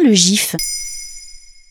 Le GIF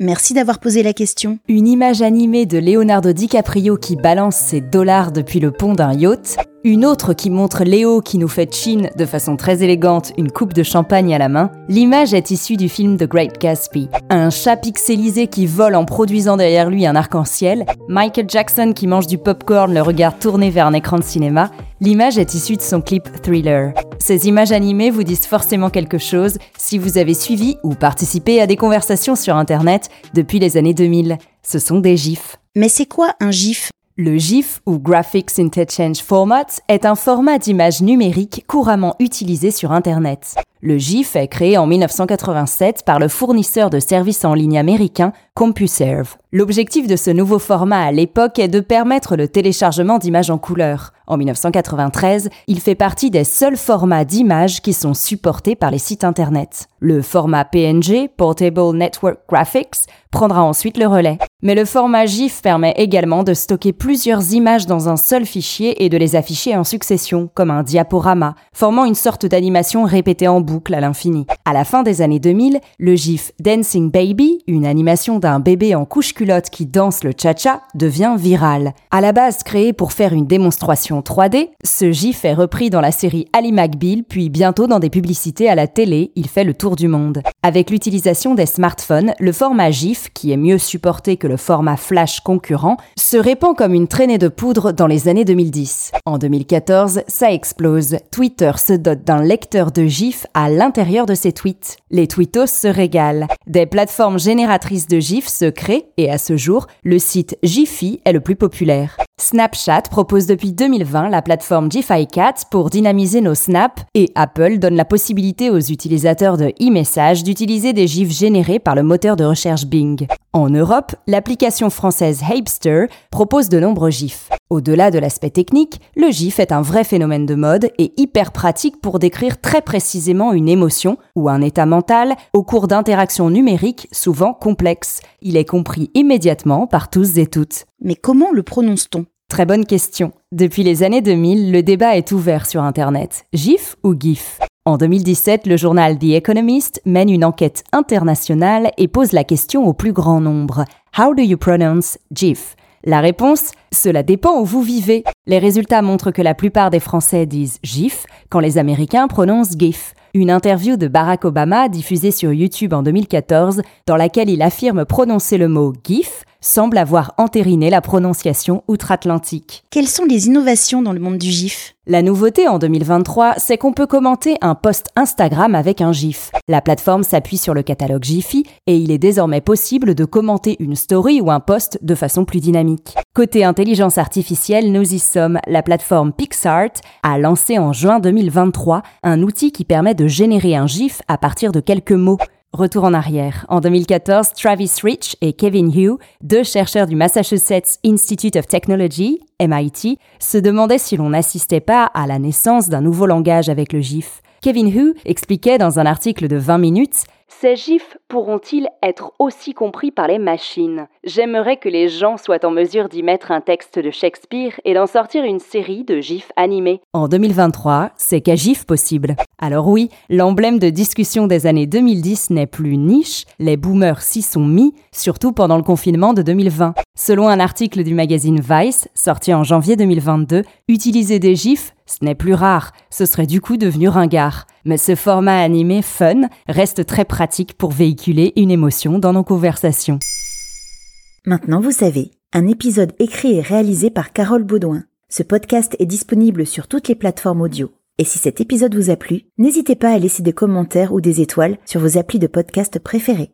Merci d'avoir posé la question. Une image animée de Leonardo DiCaprio qui balance ses dollars depuis le pont d'un yacht. Une autre qui montre Léo qui nous fait chin de façon très élégante, une coupe de champagne à la main. L'image est issue du film The Great Gatsby. Un chat pixelisé qui vole en produisant derrière lui un arc-en-ciel. Michael Jackson qui mange du popcorn, le regard tourné vers un écran de cinéma. L'image est issue de son clip Thriller. Ces images animées vous disent forcément quelque chose si vous avez suivi ou participé à des conversations sur Internet depuis les années 2000. Ce sont des GIFs. Mais c'est quoi un GIF? Le GIF ou Graphics Interchange Format est un format d'image numérique couramment utilisé sur Internet. Le GIF est créé en 1987 par le fournisseur de services en ligne américain CompuServe. L'objectif de ce nouveau format à l'époque est de permettre le téléchargement d'images en couleur. En 1993, il fait partie des seuls formats d'images qui sont supportés par les sites Internet. Le format PNG, Portable Network Graphics, prendra ensuite le relais. Mais le format GIF permet également de stocker plusieurs images dans un seul fichier et de les afficher en succession, comme un diaporama, formant une sorte d'animation répétée en boucle à l'infini. À la fin des années 2000, le GIF Dancing Baby, une animation d'un bébé en couche-culotte qui danse le cha-cha, devient viral. À la base créé pour faire une démonstration 3D, ce GIF est repris dans la série Ali McBeal, puis bientôt dans des publicités à la télé, il fait le tour du monde. Avec l'utilisation des smartphones, le format GIF, qui est mieux supporté que le format Flash concurrent, se répand comme une traînée de poudre dans les années 2010. En 2014, ça explose. Twitter se dote d'un lecteur de GIF à l'intérieur de ses tweets. Les tweetos se régalent. Des plateformes génératrices de GIFs se créent et à ce jour, le site Giphy est le plus populaire. Snapchat propose depuis 2020 la plateforme GIFiCat pour dynamiser nos snaps et Apple donne la possibilité aux utilisateurs de e-message d'utiliser des GIFs générés par le moteur de recherche Bing. En Europe, l'application française Hapster propose de nombreux GIFs. Au-delà de l'aspect technique, le GIF est un vrai phénomène de mode et hyper pratique pour décrire très précisément une émotion ou un état mental au cours d'interactions numériques souvent complexes. Il est compris immédiatement par tous et toutes. Mais comment le prononce-t-on? Très bonne question. Depuis les années 2000, le débat est ouvert sur Internet. GIF ou GIF? En 2017, le journal The Economist mène une enquête internationale et pose la question au plus grand nombre. How do you pronounce GIF? La réponse Cela dépend où vous vivez. Les résultats montrent que la plupart des Français disent GIF quand les Américains prononcent GIF. Une interview de Barack Obama diffusée sur YouTube en 2014 dans laquelle il affirme prononcer le mot GIF semble avoir entériné la prononciation outre-Atlantique. Quelles sont les innovations dans le monde du GIF? La nouveauté en 2023, c'est qu'on peut commenter un post Instagram avec un GIF. La plateforme s'appuie sur le catalogue Giphy et il est désormais possible de commenter une story ou un post de façon plus dynamique. Côté intelligence artificielle, nous y sommes. La plateforme PixArt a lancé en juin 2023 un outil qui permet de générer un GIF à partir de quelques mots. Retour en arrière. En 2014, Travis Rich et Kevin Hu, deux chercheurs du Massachusetts Institute of Technology, MIT, se demandaient si l'on n'assistait pas à la naissance d'un nouveau langage avec le GIF. Kevin Hu expliquait dans un article de 20 minutes ces gifs pourront-ils être aussi compris par les machines? J'aimerais que les gens soient en mesure d'y mettre un texte de Shakespeare et d'en sortir une série de gifs animés. En 2023, c'est qu'à gif possible. Alors oui, l'emblème de discussion des années 2010 n'est plus niche, les boomers s'y sont mis, surtout pendant le confinement de 2020. Selon un article du magazine Vice, sorti en janvier 2022, utiliser des gifs, ce n'est plus rare, ce serait du coup devenu ringard. Mais ce format animé fun reste très pratique pour véhiculer une émotion dans nos conversations. Maintenant vous savez, un épisode écrit et réalisé par Carole Baudouin. Ce podcast est disponible sur toutes les plateformes audio. Et si cet épisode vous a plu, n'hésitez pas à laisser des commentaires ou des étoiles sur vos applis de podcast préférés.